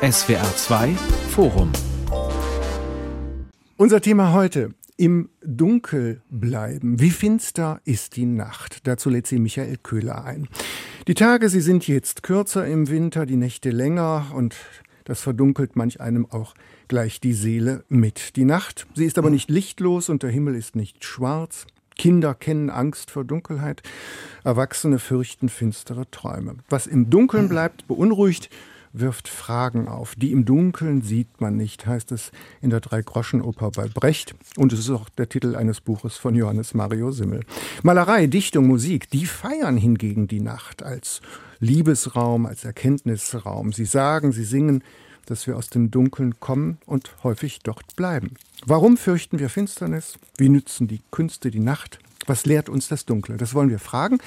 SWR 2 Forum. Unser Thema heute. Im Dunkel bleiben. Wie finster ist die Nacht? Dazu lädt sie Michael Köhler ein. Die Tage, sie sind jetzt kürzer im Winter, die Nächte länger und das verdunkelt manch einem auch gleich die Seele mit. Die Nacht, sie ist aber nicht lichtlos und der Himmel ist nicht schwarz. Kinder kennen Angst vor Dunkelheit, Erwachsene fürchten finstere Träume. Was im Dunkeln bleibt, beunruhigt, wirft Fragen auf. Die im Dunkeln sieht man nicht, heißt es in der Drei-Groschen-Oper bei Brecht. Und es ist auch der Titel eines Buches von Johannes Mario Simmel. Malerei, Dichtung, Musik, die feiern hingegen die Nacht als Liebesraum, als Erkenntnisraum. Sie sagen, sie singen, dass wir aus dem Dunkeln kommen und häufig dort bleiben. Warum fürchten wir Finsternis? Wie nützen die Künste die Nacht? Was lehrt uns das Dunkle? Das wollen wir fragen.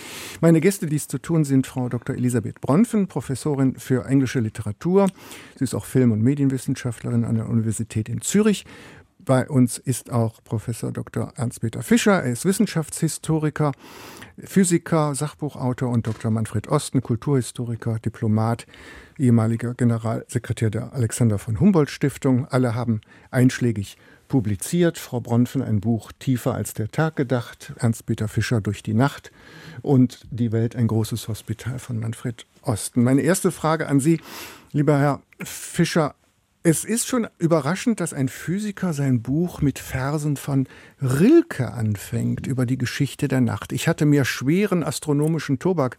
Meine Gäste, die es zu tun sind, Frau Dr. Elisabeth Bronfen, Professorin für englische Literatur. Sie ist auch Film- und Medienwissenschaftlerin an der Universität in Zürich. Bei uns ist auch Professor Dr. Ernst-Peter Fischer. Er ist Wissenschaftshistoriker, Physiker, Sachbuchautor und Dr. Manfred Osten, Kulturhistoriker, Diplomat, ehemaliger Generalsekretär der Alexander von Humboldt Stiftung. Alle haben einschlägig publiziert. Frau Bronfen ein Buch Tiefer als der Tag gedacht, Ernst-Peter Fischer durch die Nacht und Die Welt ein großes Hospital von Manfred Osten. Meine erste Frage an Sie, lieber Herr Fischer, es ist schon überraschend, dass ein Physiker sein Buch mit Versen von Rilke anfängt über die Geschichte der Nacht. Ich hatte mir schweren astronomischen Tobak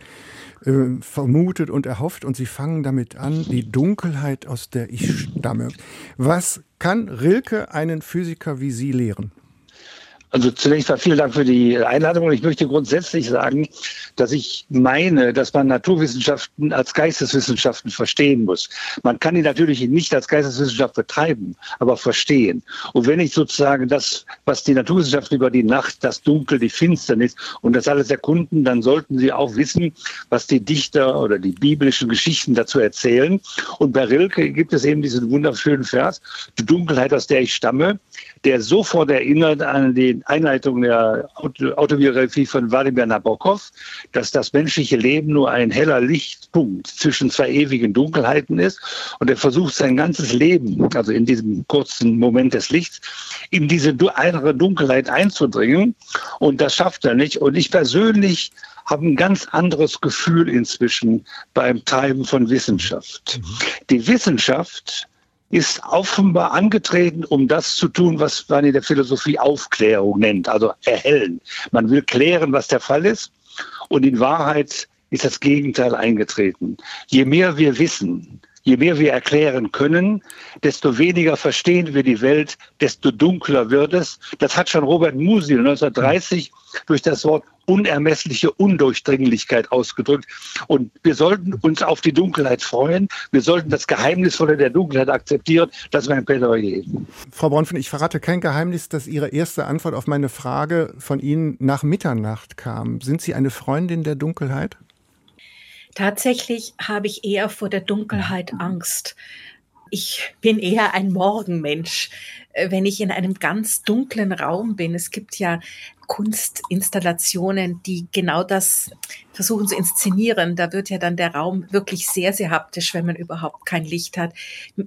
äh, vermutet und erhofft und Sie fangen damit an, die Dunkelheit, aus der ich stamme. Was kann Rilke einen Physiker wie Sie lehren? Also zunächst mal vielen Dank für die Einladung und ich möchte grundsätzlich sagen, dass ich meine, dass man Naturwissenschaften als Geisteswissenschaften verstehen muss. Man kann die natürlich nicht als Geisteswissenschaft betreiben, aber verstehen. Und wenn ich sozusagen das, was die Naturwissenschaften über die Nacht, das Dunkel, die Finsternis und das alles erkunden, dann sollten sie auch wissen, was die Dichter oder die biblischen Geschichten dazu erzählen. Und bei Rilke gibt es eben diesen wunderschönen Vers, die Dunkelheit, aus der ich stamme, der sofort erinnert an die Einleitung der Autobiografie von Wladimir Nabokov, dass das menschliche Leben nur ein heller Lichtpunkt zwischen zwei ewigen Dunkelheiten ist. Und er versucht sein ganzes Leben, also in diesem kurzen Moment des Lichts, in diese andere Dunkelheit einzudringen. Und das schafft er nicht. Und ich persönlich habe ein ganz anderes Gefühl inzwischen beim Treiben von Wissenschaft. Mhm. Die Wissenschaft ist offenbar angetreten, um das zu tun, was man in der Philosophie Aufklärung nennt, also erhellen. Man will klären, was der Fall ist. Und in Wahrheit ist das Gegenteil eingetreten. Je mehr wir wissen, je mehr wir erklären können, desto weniger verstehen wir die Welt, desto dunkler wird es. Das hat schon Robert Musil 1930 durch das Wort unermessliche Undurchdringlichkeit ausgedrückt. Und wir sollten uns auf die Dunkelheit freuen. Wir sollten das Geheimnisvolle der Dunkelheit akzeptieren. Das ist mein Plädoyer. Frau Bronfen, ich verrate kein Geheimnis, dass Ihre erste Antwort auf meine Frage von Ihnen nach Mitternacht kam. Sind Sie eine Freundin der Dunkelheit? Tatsächlich habe ich eher vor der Dunkelheit Angst. Ich bin eher ein Morgenmensch. Äh, wenn ich in einem ganz dunklen Raum bin, es gibt ja Kunstinstallationen, die genau das versuchen zu inszenieren. Da wird ja dann der Raum wirklich sehr, sehr haptisch, wenn man überhaupt kein Licht hat.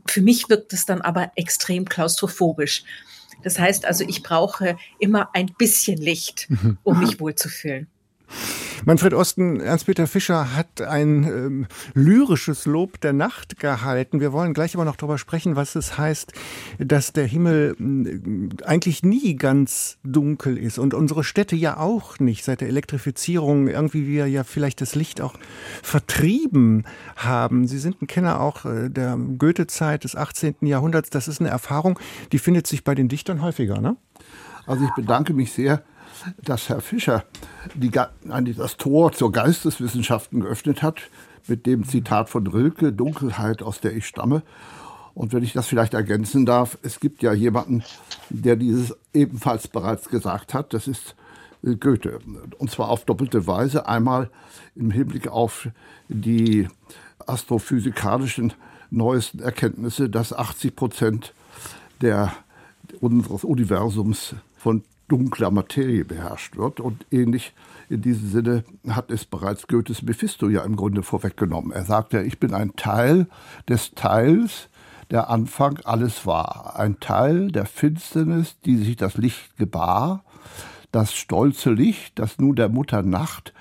Für mich wirkt es dann aber extrem klaustrophobisch. Das heißt also, ich brauche immer ein bisschen Licht, mhm. um mich wohlzufühlen. Manfred Osten, Ernst-Peter Fischer hat ein ähm, lyrisches Lob der Nacht gehalten. Wir wollen gleich aber noch darüber sprechen, was es heißt, dass der Himmel äh, eigentlich nie ganz dunkel ist und unsere Städte ja auch nicht. Seit der Elektrifizierung irgendwie wir ja vielleicht das Licht auch vertrieben haben. Sie sind ein Kenner auch äh, der Goethe-Zeit des 18. Jahrhunderts. Das ist eine Erfahrung, die findet sich bei den Dichtern häufiger, ne? Also ich bedanke mich sehr dass Herr Fischer die, das Tor zur Geisteswissenschaften geöffnet hat mit dem Zitat von Rilke, Dunkelheit, aus der ich stamme. Und wenn ich das vielleicht ergänzen darf, es gibt ja jemanden, der dieses ebenfalls bereits gesagt hat, das ist Goethe. Und zwar auf doppelte Weise. Einmal im Hinblick auf die astrophysikalischen neuesten Erkenntnisse, dass 80 Prozent der, unseres Universums von dunkler Materie beherrscht wird. Und ähnlich in diesem Sinne hat es bereits Goethes Mephisto ja im Grunde vorweggenommen. Er sagt ja, ich bin ein Teil des Teils, der Anfang alles war. Ein Teil der Finsternis, die sich das Licht gebar, das stolze Licht, das nun der Mutter Nacht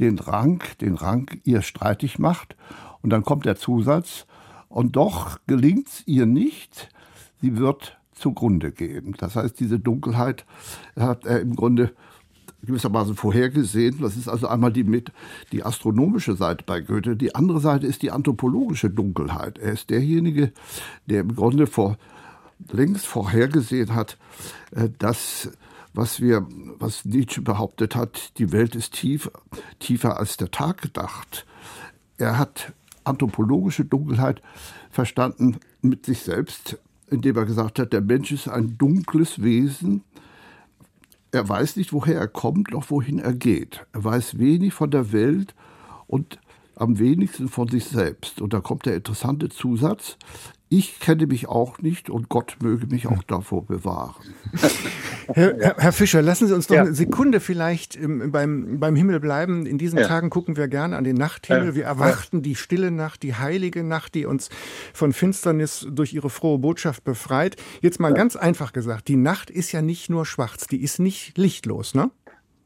den Rang, den Rang ihr streitig macht. Und dann kommt der Zusatz, und doch gelingt's ihr nicht, sie wird zugrunde gehen. Das heißt, diese Dunkelheit hat er im Grunde gewissermaßen vorhergesehen. Das ist also einmal die, die astronomische Seite bei Goethe. Die andere Seite ist die anthropologische Dunkelheit. Er ist derjenige, der im Grunde vor, längst vorhergesehen hat, äh, dass was wir, was Nietzsche behauptet hat, die Welt ist tief, tiefer als der Tag gedacht. Er hat anthropologische Dunkelheit verstanden mit sich selbst, indem er gesagt hat, der Mensch ist ein dunkles Wesen, er weiß nicht, woher er kommt, noch wohin er geht. Er weiß wenig von der Welt und am wenigsten von sich selbst. Und da kommt der interessante Zusatz, ich kenne mich auch nicht und Gott möge mich auch davor bewahren. Herr, Herr Fischer, lassen Sie uns noch ja. eine Sekunde vielleicht beim, beim Himmel bleiben. In diesen ja. Tagen gucken wir gerne an den Nachthimmel. Wir erwarten die stille Nacht, die heilige Nacht, die uns von Finsternis durch ihre frohe Botschaft befreit. Jetzt mal ganz einfach gesagt, die Nacht ist ja nicht nur schwarz, die ist nicht lichtlos, ne?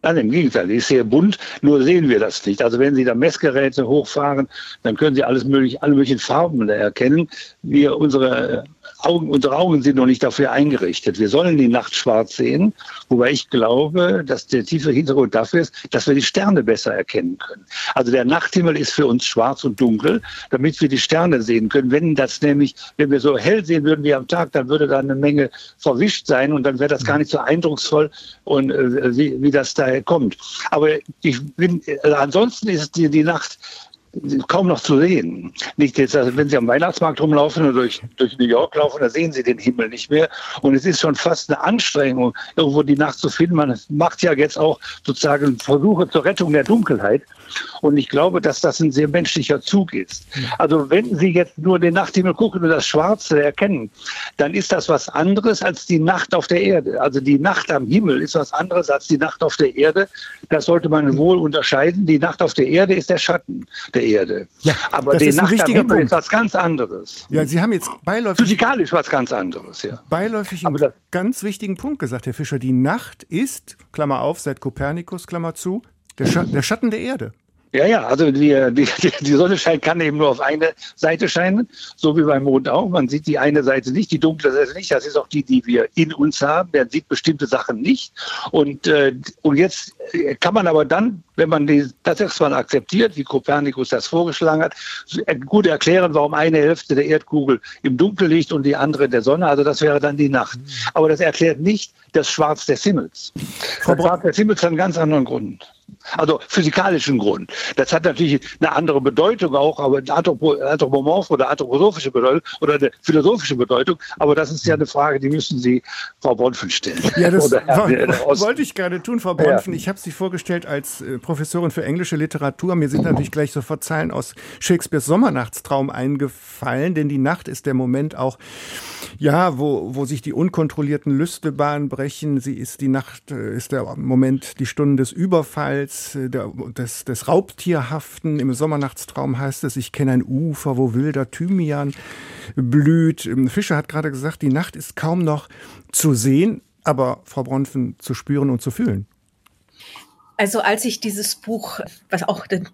Nein, im Gegenteil, die ist sehr bunt, nur sehen wir das nicht. Also wenn Sie da Messgeräte hochfahren, dann können Sie alles mögliche, alle möglichen Farben erkennen. Wir, unsere Augen, unsere Augen sind noch nicht dafür eingerichtet. Wir sollen die Nacht schwarz sehen, wobei ich glaube, dass der tiefe Hintergrund dafür ist, dass wir die Sterne besser erkennen können. Also der Nachthimmel ist für uns schwarz und dunkel, damit wir die Sterne sehen können. Wenn das nämlich, wenn wir so hell sehen würden wie am Tag, dann würde da eine Menge verwischt sein und dann wäre das gar nicht so eindrucksvoll und äh, wie, wie das daher kommt. Aber ich bin, äh, ansonsten ist die, die Nacht kaum noch zu sehen. Nicht jetzt, also wenn Sie am Weihnachtsmarkt rumlaufen oder durch, durch New York laufen, da sehen Sie den Himmel nicht mehr. Und es ist schon fast eine Anstrengung, irgendwo die Nacht zu finden. Man macht ja jetzt auch sozusagen Versuche zur Rettung der Dunkelheit. Und ich glaube, dass das ein sehr menschlicher Zug ist. Also wenn Sie jetzt nur den Nachthimmel gucken und das Schwarze erkennen, dann ist das was anderes als die Nacht auf der Erde. Also die Nacht am Himmel ist was anderes als die Nacht auf der Erde. Das sollte man wohl unterscheiden. Die Nacht auf der Erde ist der Schatten der Erde. Ja, Aber die Nacht am Himmel Punkt. ist was ganz anderes. Ja, Sie haben jetzt beiläufig... Physikalisch was ganz anderes, ja. Beiläufig einen ganz wichtigen Punkt gesagt, Herr Fischer. Die Nacht ist, Klammer auf, seit Kopernikus, Klammer zu, der, Scha der Schatten der Erde. Ja, ja, also die, die, die Sonne scheint, kann eben nur auf eine Seite scheinen, so wie beim Mond auch. Man sieht die eine Seite nicht, die dunkle Seite nicht. Das ist auch die, die wir in uns haben. Der sieht bestimmte Sachen nicht. Und, äh, und jetzt kann man aber dann, wenn man die, das erstmal akzeptiert, wie Kopernikus das vorgeschlagen hat, gut erklären, warum eine Hälfte der Erdkugel im Dunkel liegt und die andere der Sonne. Also das wäre dann die Nacht. Aber das erklärt nicht das Schwarz des Himmels. Das Schwarz des Himmels hat einen ganz anderen Grund. Also physikalischen Grund. Das hat natürlich eine andere Bedeutung auch, aber eine anthropomorphe oder anthroposophische Bedeutung oder eine philosophische Bedeutung. Aber das ist ja eine Frage, die müssen Sie Frau Bonfen stellen. Ja, das wollte ich gerade tun, Frau Bonfen. Ja. Ich habe Sie vorgestellt als äh, Professorin für englische Literatur. Mir sind natürlich gleich sofort Zeilen aus Shakespeares Sommernachtstraum eingefallen, denn die Nacht ist der Moment auch, ja, wo, wo sich die unkontrollierten Lüste Bahn brechen. Sie ist die Nacht, äh, ist der Moment, die Stunden des Überfalls als äh, der, des, des Raubtierhaften. Im Sommernachtstraum heißt es, ich kenne ein Ufer, wo wilder Thymian blüht. Ähm, Fischer hat gerade gesagt, die Nacht ist kaum noch zu sehen, aber Frau Bronfen zu spüren und zu fühlen. Also als ich dieses Buch, was auch den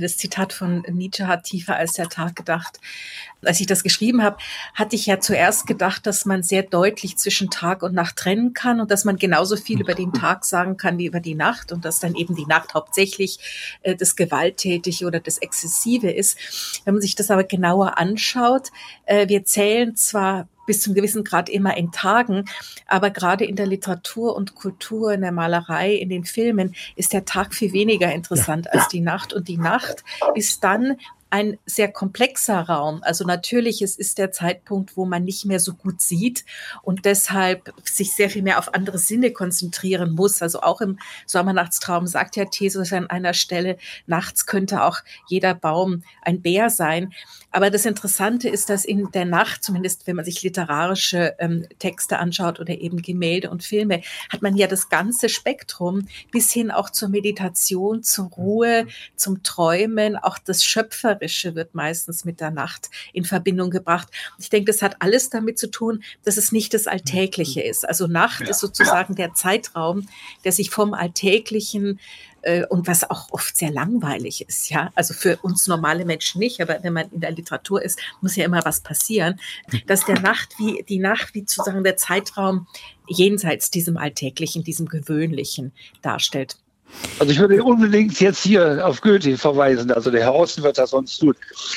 das Zitat von Nietzsche hat tiefer als der Tag gedacht. Als ich das geschrieben habe, hatte ich ja zuerst gedacht, dass man sehr deutlich zwischen Tag und Nacht trennen kann und dass man genauso viel über den Tag sagen kann wie über die Nacht und dass dann eben die Nacht hauptsächlich äh, das Gewalttätige oder das Exzessive ist. Wenn man sich das aber genauer anschaut, äh, wir zählen zwar bis zum gewissen Grad immer in Tagen. Aber gerade in der Literatur und Kultur, in der Malerei, in den Filmen ist der Tag viel weniger interessant ja. als die Nacht. Und die Nacht ist dann ein sehr komplexer Raum. Also natürlich, es ist der Zeitpunkt, wo man nicht mehr so gut sieht und deshalb sich sehr viel mehr auf andere Sinne konzentrieren muss. Also auch im Sommernachtstraum sagt ja Thesis an einer Stelle, nachts könnte auch jeder Baum ein Bär sein. Aber das Interessante ist, dass in der Nacht, zumindest wenn man sich literarische ähm, Texte anschaut oder eben Gemälde und Filme, hat man ja das ganze Spektrum bis hin auch zur Meditation, zur Ruhe, zum Träumen, auch das Schöpfer Malerische wird meistens mit der Nacht in Verbindung gebracht. Ich denke, das hat alles damit zu tun, dass es nicht das Alltägliche ist. Also Nacht ja. ist sozusagen der Zeitraum, der sich vom Alltäglichen äh, und was auch oft sehr langweilig ist, ja. Also für uns normale Menschen nicht, aber wenn man in der Literatur ist, muss ja immer was passieren, dass der Nacht wie, die Nacht wie sozusagen der Zeitraum jenseits diesem Alltäglichen, diesem Gewöhnlichen darstellt. Also ich würde unbedingt jetzt hier auf Goethe verweisen, also der Herr Osten wird das sonst tun.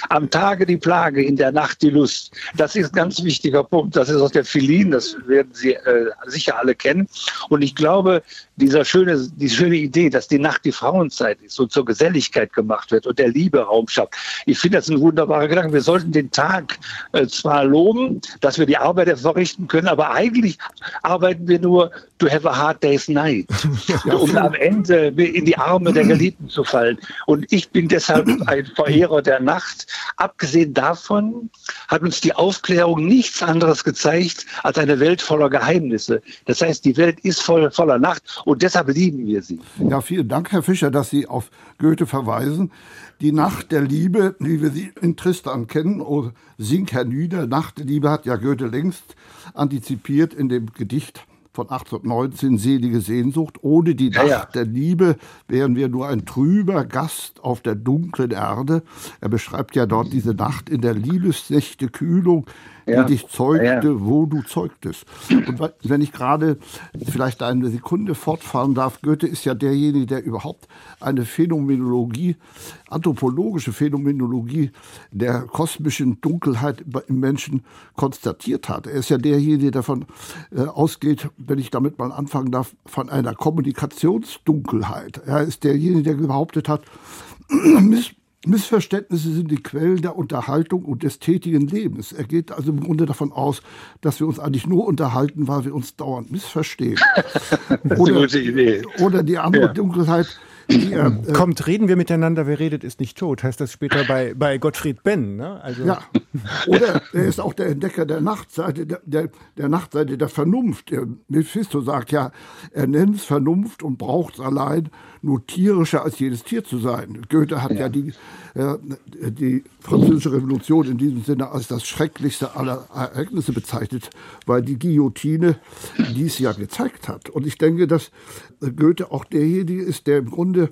Am Tage die Plage, in der Nacht die Lust. Das ist ein ganz wichtiger Punkt. Das ist aus der Philin, das werden Sie äh, sicher alle kennen. Und ich glaube, dieser schöne, die schöne Idee, dass die Nacht die Frauenzeit ist und zur Geselligkeit gemacht wird und der Liebe Raum schafft. Ich finde das ein wunderbarer Gedanke. Wir sollten den Tag äh, zwar loben, dass wir die Arbeit verrichten können, aber eigentlich arbeiten wir nur to have a hard day's night, ja, um am Ende in die Arme der Geliebten zu fallen. Und ich bin deshalb ein Verehrer der Nacht. Abgesehen davon hat uns die Aufklärung nichts anderes gezeigt als eine Welt voller Geheimnisse. Das heißt, die Welt ist voll, voller Nacht und deshalb lieben wir sie. Ja, vielen Dank, Herr Fischer, dass Sie auf Goethe verweisen. Die Nacht der Liebe, wie wir sie in Tristan kennen, oh, sink hernieder, Nacht der Liebe hat ja Goethe längst antizipiert in dem Gedicht von 1819 Selige Sehnsucht. Ohne die Nacht ja, ja. der Liebe wären wir nur ein trüber Gast auf der dunklen Erde. Er beschreibt ja dort diese Nacht in der Liebesnächte Kühlung, ja. die dich zeugte, ja. wo du zeugtest. Und wenn ich gerade vielleicht eine Sekunde fortfahren darf, Goethe ist ja derjenige, der überhaupt eine Phänomenologie, anthropologische Phänomenologie der kosmischen Dunkelheit im Menschen konstatiert hat. Er ist ja derjenige, der davon äh, ausgeht, wenn ich damit mal anfangen darf, von einer Kommunikationsdunkelheit. Er ist derjenige, der behauptet hat, Missverständnisse sind die Quellen der Unterhaltung und des tätigen Lebens. Er geht also im Grunde davon aus, dass wir uns eigentlich nur unterhalten, weil wir uns dauernd missverstehen. oder, oder, die andere ja. Dunkelheit, ja, äh, Kommt, reden wir miteinander, wer redet, ist nicht tot, heißt das später bei, bei Gottfried Benn. Ne? Also. Ja, oder er ist auch der Entdecker der Nachtseite, der, der, der Nachtseite der Vernunft. Mephisto sagt ja, er nennt es Vernunft und braucht es allein, nur tierischer als jedes Tier zu sein. Goethe hat ja, ja die, äh, die französische Revolution in diesem Sinne als das schrecklichste aller Ereignisse bezeichnet, weil die Guillotine dies ja gezeigt hat. Und ich denke, dass Goethe auch derjenige ist, der im Grunde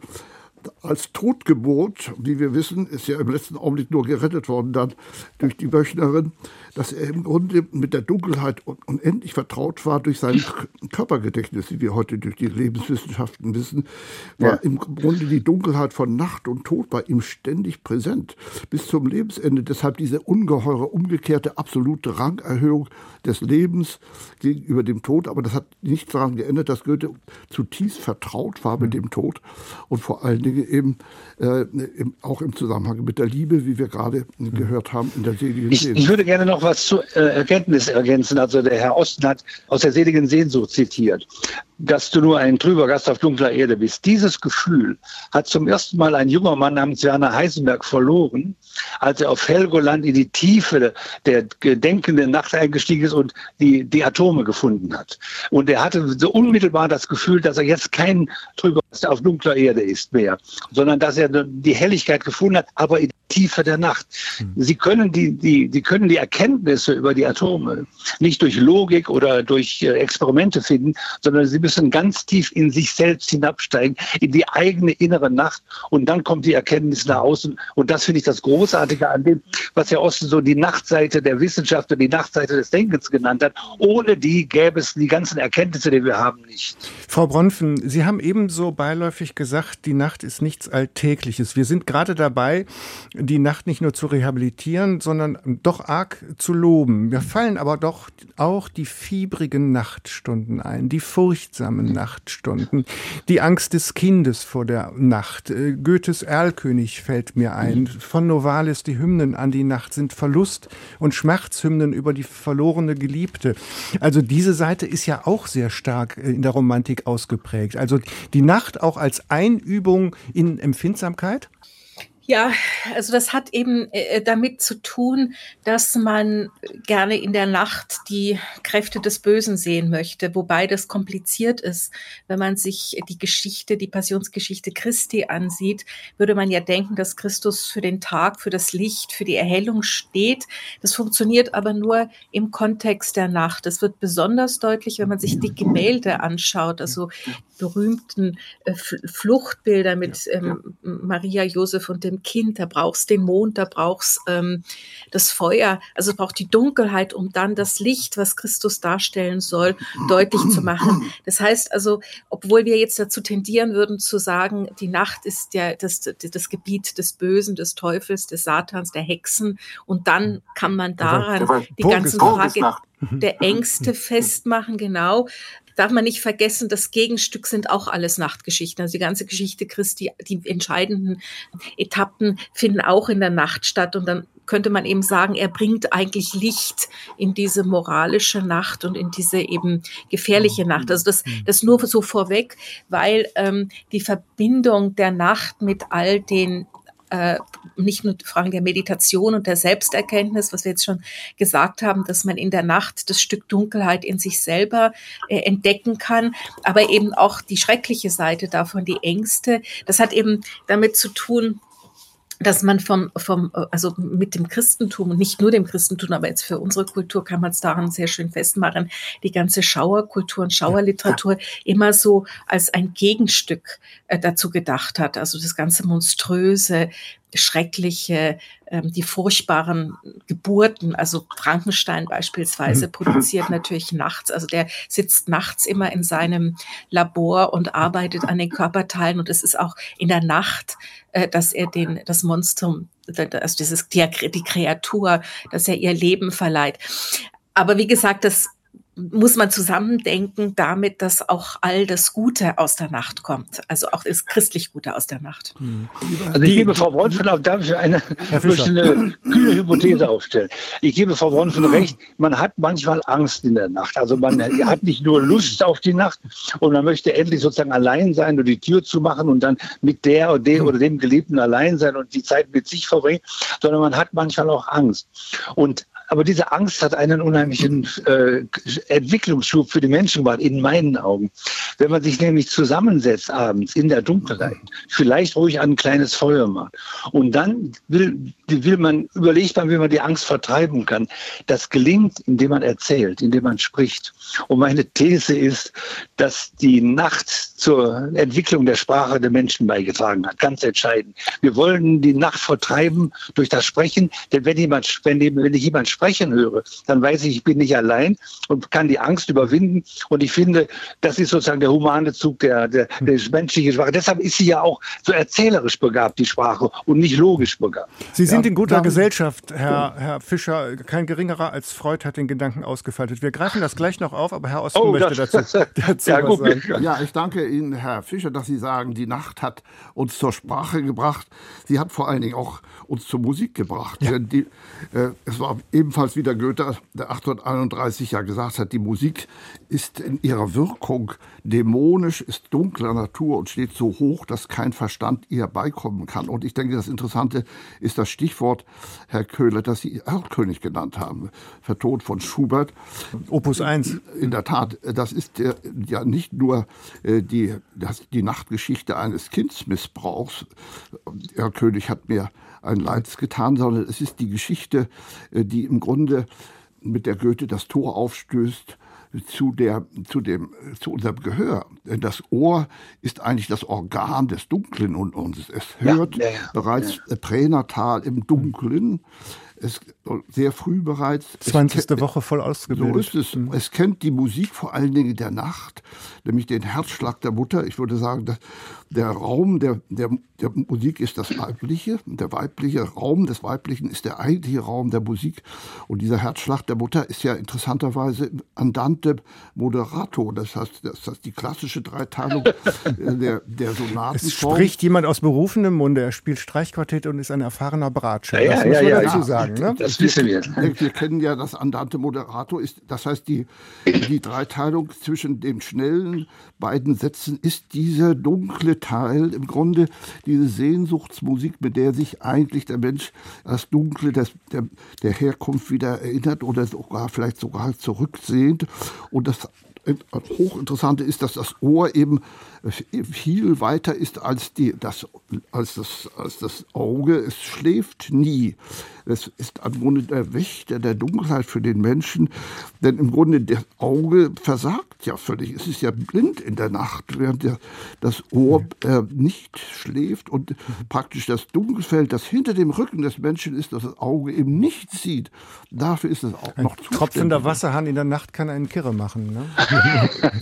als Totgeburt, wie wir wissen, ist ja im letzten Augenblick nur gerettet worden dann durch die Wöchnerin, dass er im Grunde mit der Dunkelheit unendlich vertraut war durch sein Körpergedächtnis, wie wir heute durch die Lebenswissenschaften wissen, war ja. im Grunde die Dunkelheit von Nacht und Tod bei ihm ständig präsent bis zum Lebensende. Deshalb diese ungeheure, umgekehrte, absolute Rangerhöhung des Lebens gegenüber dem Tod. Aber das hat nichts daran geändert, dass Goethe zutiefst vertraut war mit dem Tod und vor allen Dingen eben äh, auch im Zusammenhang mit der Liebe, wie wir gerade gehört haben, in der seligen ich, ich würde gerne noch was zur äh, Erkenntnis ergänzen. Also der Herr Osten hat aus der seligen Sehnsucht zitiert dass du nur ein trüber Gast auf dunkler Erde bist. Dieses Gefühl hat zum ersten Mal ein junger Mann namens Werner Heisenberg verloren, als er auf Helgoland in die Tiefe der gedenkenden Nacht eingestiegen ist und die, die Atome gefunden hat. Und er hatte so unmittelbar das Gefühl, dass er jetzt kein trüber Gast auf dunkler Erde ist mehr, sondern dass er die Helligkeit gefunden hat, aber in Tiefe der Nacht. Hm. Sie können die, die, die können die Erkenntnisse über die Atome nicht durch Logik oder durch äh, Experimente finden, sondern sie müssen ganz tief in sich selbst hinabsteigen, in die eigene innere Nacht und dann kommt die Erkenntnis nach außen. Und das finde ich das Großartige an dem, was Herr Osten so die Nachtseite der Wissenschaft und die Nachtseite des Denkens genannt hat. Ohne die gäbe es die ganzen Erkenntnisse, die wir haben, nicht. Frau Bronfen, Sie haben ebenso beiläufig gesagt, die Nacht ist nichts Alltägliches. Wir sind gerade dabei, die Nacht nicht nur zu rehabilitieren, sondern doch arg zu loben. Mir fallen aber doch auch die fiebrigen Nachtstunden ein, die Furcht furchtsamen Nachtstunden. Die Angst des Kindes vor der Nacht. Äh, Goethes Erlkönig fällt mir ein. Von Novalis die Hymnen an die Nacht sind Verlust und Schmerzhymnen über die verlorene Geliebte. Also diese Seite ist ja auch sehr stark äh, in der Romantik ausgeprägt. Also die Nacht auch als Einübung in Empfindsamkeit? Ja, also das hat eben äh, damit zu tun, dass man gerne in der Nacht die Kräfte des Bösen sehen möchte, wobei das kompliziert ist. Wenn man sich die Geschichte, die Passionsgeschichte Christi ansieht, würde man ja denken, dass Christus für den Tag, für das Licht, für die Erhellung steht. Das funktioniert aber nur im Kontext der Nacht. Das wird besonders deutlich, wenn man sich die Gemälde anschaut, also berühmten äh, Fluchtbilder mit ähm, Maria, Josef und dem Kind. Da brauchst den Mond, da brauchst ähm, das Feuer, also braucht die Dunkelheit, um dann das Licht, was Christus darstellen soll, deutlich zu machen. Das heißt also, obwohl wir jetzt dazu tendieren würden zu sagen, die Nacht ist ja das, das Gebiet des Bösen, des Teufels, des Satans, der Hexen und dann kann man daran die ganze Frage der Ängste festmachen, genau darf man nicht vergessen, das Gegenstück sind auch alles Nachtgeschichten. Also die ganze Geschichte Christi, die entscheidenden Etappen finden auch in der Nacht statt. Und dann könnte man eben sagen, er bringt eigentlich Licht in diese moralische Nacht und in diese eben gefährliche Nacht. Also das, das nur so vorweg, weil ähm, die Verbindung der Nacht mit all den äh, nicht nur Fragen der Meditation und der Selbsterkenntnis, was wir jetzt schon gesagt haben, dass man in der Nacht das Stück Dunkelheit in sich selber äh, entdecken kann, aber eben auch die schreckliche Seite davon, die Ängste. Das hat eben damit zu tun, dass man vom, vom, also mit dem Christentum und nicht nur dem Christentum, aber jetzt für unsere Kultur kann man es daran sehr schön festmachen, die ganze Schauerkultur und Schauerliteratur immer so als ein Gegenstück äh, dazu gedacht hat. Also das ganze Monströse, schreckliche, ähm, die furchtbaren Geburten, also Frankenstein beispielsweise produziert natürlich nachts, also der sitzt nachts immer in seinem Labor und arbeitet an den Körperteilen. Und es ist auch in der Nacht, äh, dass er den, das Monstrum, also dieses, die, die Kreatur, dass er ihr Leben verleiht. Aber wie gesagt, das muss man zusammendenken damit, dass auch all das Gute aus der Nacht kommt. Also auch das christlich Gute aus der Nacht. Hm. Also ich gebe Frau Bronfen, darf ich eine, eine kühle Hypothese aufstellen. Ich gebe Frau Bronfen recht, man hat manchmal Angst in der Nacht. Also man hat nicht nur Lust auf die Nacht und man möchte endlich sozusagen allein sein und die Tür zu machen und dann mit der oder dem oder dem Geliebten allein sein und die Zeit mit sich verbringen, sondern man hat manchmal auch Angst. Und aber diese Angst hat einen unheimlichen äh, Entwicklungsschub für die Menschen gemacht, in meinen Augen. Wenn man sich nämlich zusammensetzt abends in der Dunkelheit, vielleicht ruhig ein kleines Feuer macht und dann will, will man, überlegt man, wie man die Angst vertreiben kann. Das gelingt, indem man erzählt, indem man spricht. Und meine These ist, dass die Nacht zur Entwicklung der Sprache der Menschen beigetragen hat. Ganz entscheidend. Wir wollen die Nacht vertreiben durch das Sprechen, denn wenn jemand, wenn, wenn ich jemand sprechen höre, dann weiß ich, ich bin nicht allein und kann die Angst überwinden. Und ich finde, das ist sozusagen der humane Zug der, der, der menschlichen Sprache. Deshalb ist sie ja auch so erzählerisch begabt, die Sprache, und nicht logisch begabt. Sie sind ja, in guter Gesellschaft, Herr, Herr Fischer. Kein geringerer als Freud hat den Gedanken ausgefaltet. Wir greifen das gleich noch auf, aber Herr Osten oh, möchte das, dazu, dazu ja, was sagen. Ja, ich danke Ihnen, Herr Fischer, dass Sie sagen, die Nacht hat uns zur Sprache gebracht. Sie hat vor allen Dingen auch uns zur Musik gebracht. Ja. Die, äh, es war ebenfalls wieder Goethe, der 831 ja gesagt hat, die Musik ist in ihrer Wirkung dämonisch, ist dunkler Natur und steht so hoch, dass kein Verstand ihr beikommen kann. Und ich denke, das Interessante ist das Stichwort, Herr Köhler, das Sie Erlkönig genannt haben, vertont von Schubert. Opus 1. In der Tat, das ist ja nicht nur äh, die, das, die Nachtgeschichte eines Kindsmissbrauchs. Erlkönig hat mir ein Leids getan, sondern es ist die Geschichte, äh, die im Grunde mit der Goethe das Tor aufstößt zu, der, zu, dem, zu unserem Gehör. Denn das Ohr ist eigentlich das Organ des Dunklen und uns. Es hört ja, ja, ja. bereits pränatal im Dunkeln es sehr früh bereits. 20. Es, Woche voll ausgebildet. So ist es. Mhm. Es kennt die Musik vor allen Dingen der Nacht, nämlich den Herzschlag der Mutter. Ich würde sagen, dass der Raum der, der, der Musik ist das Weibliche. Der weibliche Raum des Weiblichen ist der eigentliche Raum der Musik. Und dieser Herzschlag der Mutter ist ja interessanterweise Andante Moderato. Das heißt, das heißt die klassische Dreiteilung der, der Sonaten. Es spricht jemand aus berufenem Munde. Er spielt Streichquartett und ist ein erfahrener Bratscher. Ja, ja, ja, ja, dazu sagen. sagen. Ne? Das wissen wir. Wir kennen ja das Andante Moderato, ist, das heißt, die, die Dreiteilung zwischen den schnellen beiden Sätzen ist dieser dunkle Teil, im Grunde diese Sehnsuchtsmusik, mit der sich eigentlich der Mensch das Dunkle des, der, der Herkunft wieder erinnert oder sogar vielleicht sogar zurücksehnt. Und das Hochinteressante ist, dass das Ohr eben viel weiter ist als, die, das, als, das, als das Auge. Es schläft nie. Es ist im Grunde der Wächter der Dunkelheit für den Menschen, denn im Grunde das Auge versagt ja völlig. Es ist ja blind in der Nacht, während der, das Ohr äh, nicht schläft und praktisch das Dunkelfeld, das hinter dem Rücken des Menschen ist, das das Auge eben nicht sieht. Dafür ist es auch Ein noch Tropfender Wasserhahn in der Nacht kann einen Kirre machen. Ne?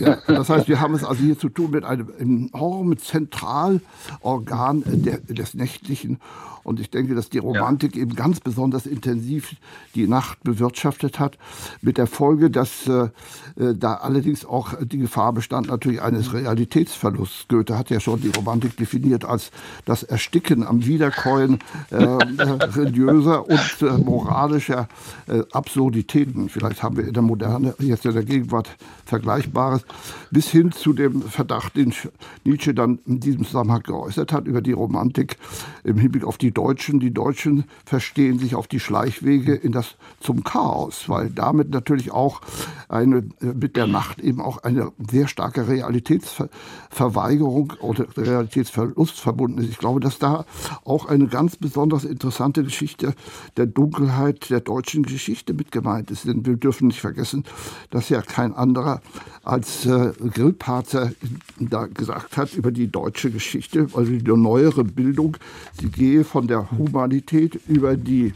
ja, das heißt, wir haben es also hier zu tun mit einem enormen Zentralorgan der, des Nächtlichen. Und ich denke, dass die Romantik ja. eben ganz besonders intensiv die Nacht bewirtschaftet hat, mit der Folge, dass äh, äh, da allerdings auch die Gefahr bestand natürlich eines Realitätsverlusts. Goethe hat ja schon die Romantik definiert als das Ersticken am Wiederkäuen äh, religiöser und äh, moralischer äh, Absurditäten. Vielleicht haben wir in der Moderne, jetzt in der Gegenwart, Vergleichbares, bis hin zu dem Verdacht, den Nietzsche dann in diesem Zusammenhang geäußert hat, über die Romantik im Hinblick auf die Deutschen. Die Deutschen verstehen sich auf die Schleichwege in das zum Chaos, weil damit natürlich auch eine, mit der Nacht eben auch eine sehr starke Realitätsverweigerung oder Realitätsverlust verbunden ist. Ich glaube, dass da auch eine ganz besonders interessante Geschichte der Dunkelheit der deutschen Geschichte mit gemeint ist. Denn wir dürfen nicht vergessen, dass ja kein anderer als äh, Grillparzer da gesagt hat über die deutsche Geschichte, also die neuere Bildung, sie gehe von der Humanität über die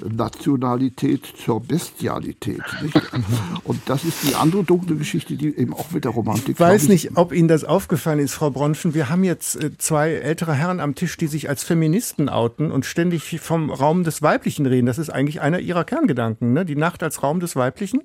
Nationalität zur Bestialität. Nicht? Und das ist die andere dunkle Geschichte, die eben auch mit der Romantik. Ich weiß nicht, ob Ihnen das aufgefallen ist, Frau Bronfen. Wir haben jetzt äh, zwei ältere Herren am Tisch, die sich als Feministen outen und ständig vom Raum des Weiblichen reden. Das ist eigentlich einer Ihrer Kerngedanken, ne? Die Nacht als Raum des Weiblichen?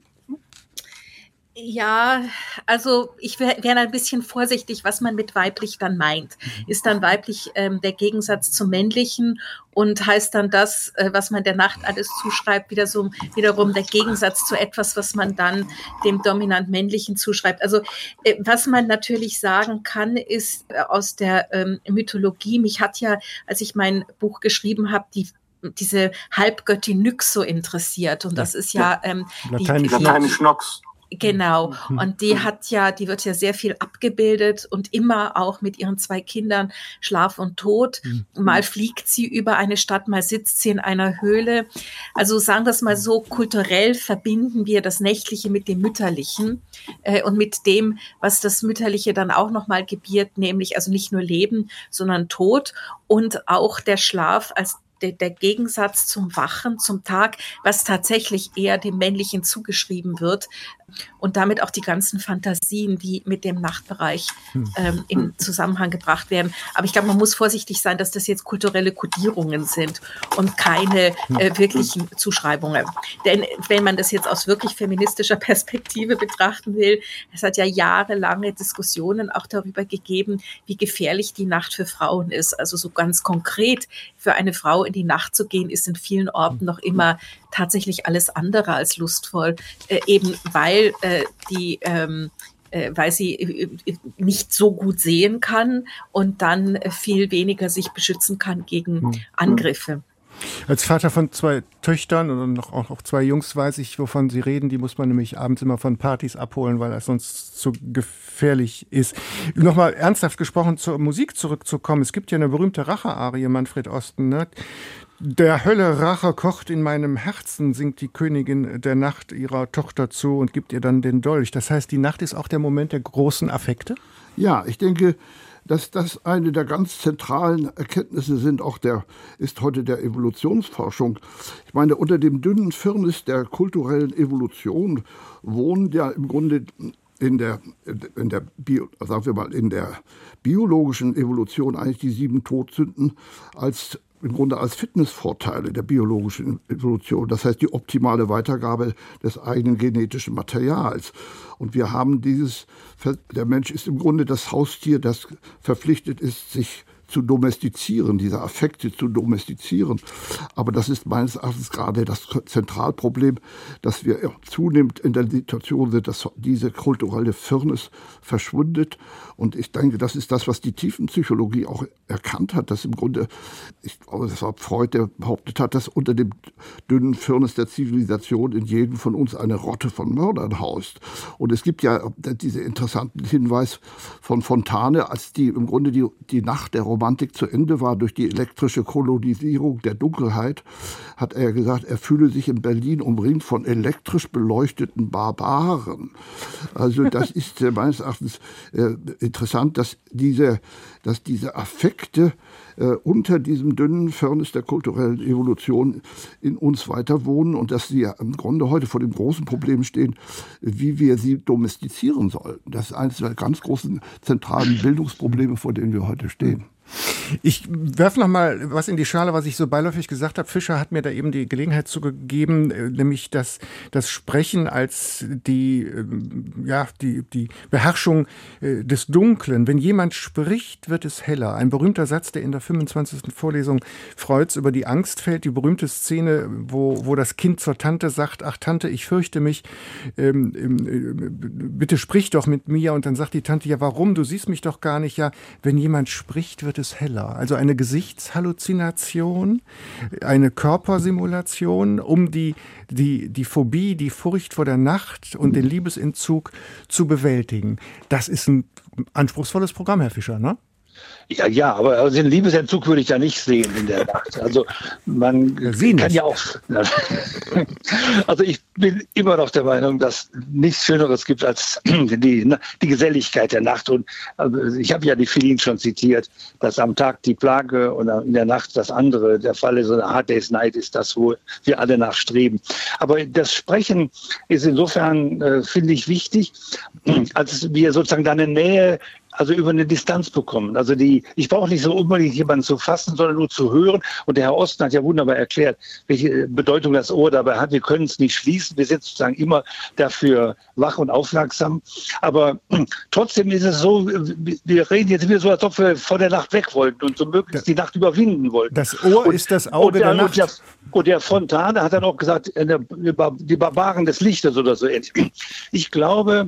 Ja, also ich wäre wär ein bisschen vorsichtig, was man mit weiblich dann meint. Mhm. Ist dann weiblich ähm, der Gegensatz zum männlichen und heißt dann das, äh, was man der Nacht alles zuschreibt, wieder so wiederum der Gegensatz zu etwas, was man dann dem dominant männlichen zuschreibt. Also äh, was man natürlich sagen kann, ist äh, aus der ähm, Mythologie. Mich hat ja, als ich mein Buch geschrieben habe, die diese Halbgöttin Nyx so interessiert und das ist ja ähm, Lateinisch die, die, Schnox. Genau. Mhm. Und die hat ja, die wird ja sehr viel abgebildet und immer auch mit ihren zwei Kindern Schlaf und Tod. Mhm. Mal fliegt sie über eine Stadt, mal sitzt sie in einer Höhle. Also sagen wir es mal so, kulturell verbinden wir das Nächtliche mit dem Mütterlichen äh, und mit dem, was das Mütterliche dann auch nochmal gebiert, nämlich also nicht nur Leben, sondern Tod und auch der Schlaf als der Gegensatz zum Wachen, zum Tag, was tatsächlich eher dem Männlichen zugeschrieben wird und damit auch die ganzen Fantasien, die mit dem Nachtbereich hm. ähm, in Zusammenhang gebracht werden. Aber ich glaube, man muss vorsichtig sein, dass das jetzt kulturelle Kodierungen sind und keine äh, wirklichen Zuschreibungen. Denn wenn man das jetzt aus wirklich feministischer Perspektive betrachten will, es hat ja jahrelange Diskussionen auch darüber gegeben, wie gefährlich die Nacht für Frauen ist. Also so ganz konkret für eine Frau in die Nacht zu gehen, ist in vielen Orten noch immer tatsächlich alles andere als lustvoll, äh, eben weil äh, die ähm, äh, weil sie äh, nicht so gut sehen kann und dann viel weniger sich beschützen kann gegen hm. Angriffe. Als Vater von zwei Töchtern und noch, auch noch zwei Jungs weiß ich, wovon Sie reden. Die muss man nämlich abends immer von Partys abholen, weil das sonst zu gefährlich ist. Nochmal ernsthaft gesprochen zur Musik zurückzukommen. Es gibt ja eine berühmte Rache-Arie, Manfred Osten. Ne? Der Hölle Rache kocht in meinem Herzen, singt die Königin der Nacht ihrer Tochter zu und gibt ihr dann den Dolch. Das heißt, die Nacht ist auch der Moment der großen Affekte? Ja, ich denke, dass das eine der ganz zentralen Erkenntnisse sind, auch der, ist heute der Evolutionsforschung. Ich meine, unter dem dünnen Firnis der kulturellen Evolution wohnen ja im Grunde in der, in der Bio, sagen wir mal, in der biologischen Evolution eigentlich die sieben Todsünden als im Grunde als Fitnessvorteile der biologischen Evolution. Das heißt, die optimale Weitergabe des eigenen genetischen Materials. Und wir haben dieses, der Mensch ist im Grunde das Haustier, das verpflichtet ist, sich zu domestizieren, diese Affekte zu domestizieren. Aber das ist meines Erachtens gerade das Zentralproblem, dass wir zunehmend in der Situation sind, dass diese kulturelle Firnis verschwindet. Und ich denke, das ist das, was die Tiefenpsychologie auch erkannt hat, dass im Grunde, ich glaube, das war Freud, der behauptet hat, dass unter dem dünnen Firnis der Zivilisation in jedem von uns eine Rotte von Mördern haust. Und es gibt ja diese interessanten Hinweis von Fontane, als die im Grunde die, die Nacht der Romantik zu Ende war durch die elektrische Kolonisierung der Dunkelheit, hat er gesagt, er fühle sich in Berlin umringt von elektrisch beleuchteten Barbaren. Also das ist äh, meines Erachtens äh, interessant, dass diese, dass diese Affekte äh, unter diesem dünnen Firnis der kulturellen Evolution in uns weiter wohnen und dass sie im Grunde heute vor dem großen Problem stehen, wie wir sie domestizieren sollen. Das ist eines der ganz großen zentralen Bildungsprobleme, vor denen wir heute stehen. Ich werfe noch mal was in die Schale, was ich so beiläufig gesagt habe. Fischer hat mir da eben die Gelegenheit zugegeben, äh, nämlich dass das Sprechen als die, ähm, ja, die, die Beherrschung äh, des Dunklen. Wenn jemand spricht, wird es heller. Ein berühmter Satz, der in der 25. Vorlesung Freuds über die Angst fällt. Die berühmte Szene, wo, wo das Kind zur Tante sagt, ach Tante, ich fürchte mich, ähm, ähm, bitte sprich doch mit mir. Und dann sagt die Tante, ja warum? Du siehst mich doch gar nicht. Ja, wenn jemand spricht, wird es es heller. Also eine Gesichtshalluzination, eine Körpersimulation, um die, die, die Phobie, die Furcht vor der Nacht und den Liebesentzug zu bewältigen. Das ist ein anspruchsvolles Programm, Herr Fischer, ne? Ja, ja, aber also den Liebesentzug würde ich da nicht sehen in der Nacht. Also man Sie kann ja auch. Also ich bin immer noch der Meinung, dass nichts Schöneres gibt als die, die Geselligkeit der Nacht. Und also ich habe ja die Feeling schon zitiert, dass am Tag die Plage und in der Nacht das andere der Fall ist. eine Hard Day's Night ist das, wo wir alle nachstreben. Aber das Sprechen ist insofern, äh, finde ich, wichtig, als wir sozusagen da eine Nähe also über eine Distanz bekommen. Also die, ich brauche nicht so unbedingt jemanden zu fassen, sondern nur zu hören. Und der Herr Osten hat ja wunderbar erklärt, welche Bedeutung das Ohr dabei hat. Wir können es nicht schließen. Wir sind sozusagen immer dafür wach und aufmerksam. Aber trotzdem ist es so, wir reden jetzt wieder so, als ob wir vor der Nacht weg wollten und so möglichst die Nacht überwinden wollten. Das Ohr und, ist das Auge der, der Nacht. Und der, und der Fontane hat dann auch gesagt, äh, die Barbaren des Lichtes oder so ähnlich. Ich glaube,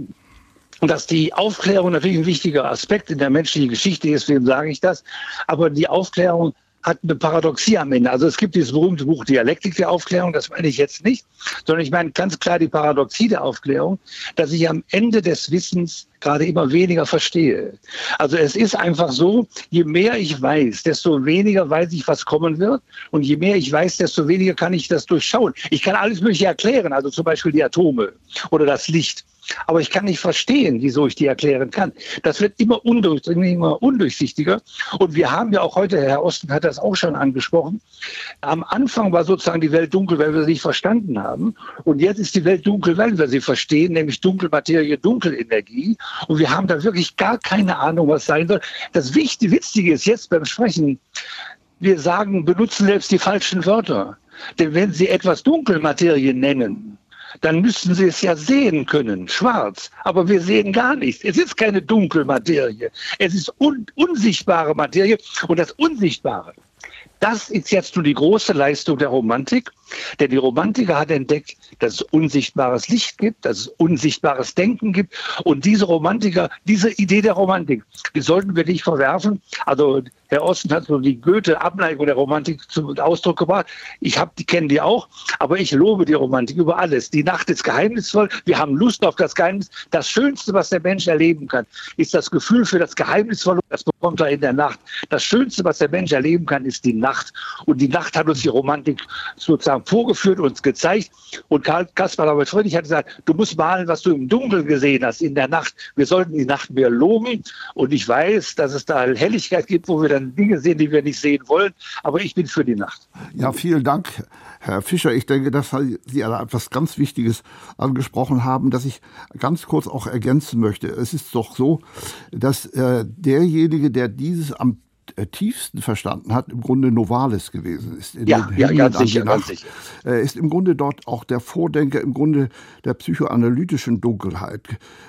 und dass die Aufklärung natürlich ein wichtiger Aspekt in der menschlichen Geschichte ist, wem sage ich das? Aber die Aufklärung hat eine Paradoxie am Ende. Also es gibt dieses berühmte Buch Dialektik der Aufklärung, das meine ich jetzt nicht, sondern ich meine ganz klar die Paradoxie der Aufklärung, dass ich am Ende des Wissens gerade immer weniger verstehe. Also es ist einfach so, je mehr ich weiß, desto weniger weiß ich, was kommen wird. Und je mehr ich weiß, desto weniger kann ich das durchschauen. Ich kann alles Mögliche erklären, also zum Beispiel die Atome oder das Licht. Aber ich kann nicht verstehen, wieso ich die erklären kann. Das wird immer undurchdringlicher, immer undurchsichtiger. Und wir haben ja auch heute, Herr Osten hat das auch schon angesprochen, am Anfang war sozusagen die Welt dunkel, weil wir sie nicht verstanden haben. Und jetzt ist die Welt dunkel, weil wir sie verstehen, nämlich Dunkelmaterie, Dunkelenergie. Und wir haben da wirklich gar keine Ahnung, was sein soll. Das Wichtige, Witzige ist jetzt beim Sprechen, wir sagen, benutzen selbst die falschen Wörter. Denn wenn Sie etwas Dunkelmaterie nennen, dann müssten Sie es ja sehen können, schwarz. Aber wir sehen gar nichts. Es ist keine Dunkelmaterie. Es ist un unsichtbare Materie. Und das Unsichtbare, das ist jetzt nur die große Leistung der Romantik. Denn die Romantiker hat entdeckt, dass es unsichtbares Licht gibt, dass es unsichtbares Denken gibt. Und diese Romantiker, diese Idee der Romantik, die sollten wir nicht verwerfen. Also Herr Osten hat so die Goethe-Abneigung der Romantik zum Ausdruck gebracht. Ich habe die kennen die auch, aber ich lobe die Romantik über alles. Die Nacht ist geheimnisvoll. Wir haben Lust auf das Geheimnis. Das Schönste, was der Mensch erleben kann, ist das Gefühl für das Geheimnisvolle. Das bekommt er in der Nacht. Das Schönste, was der Mensch erleben kann, ist die Nacht. Und die Nacht hat uns die Romantik sozusagen vorgeführt, uns gezeigt. Und Karl Kaspar David Friedrich hat gesagt, du musst malen, was du im Dunkeln gesehen hast, in der Nacht. Wir sollten die Nacht mehr loben. Und ich weiß, dass es da Helligkeit gibt, wo wir dann Dinge sehen, die wir nicht sehen wollen. Aber ich bin für die Nacht. Ja, vielen Dank, Herr Fischer. Ich denke, dass Sie etwas ganz Wichtiges angesprochen haben, das ich ganz kurz auch ergänzen möchte. Es ist doch so, dass äh, derjenige, der dieses am tiefsten verstanden hat, im Grunde Novalis gewesen ist. In ja, ja ganz sicher, ganz sicher. Er ist im Grunde dort auch der Vordenker im Grunde der psychoanalytischen Dunkelheit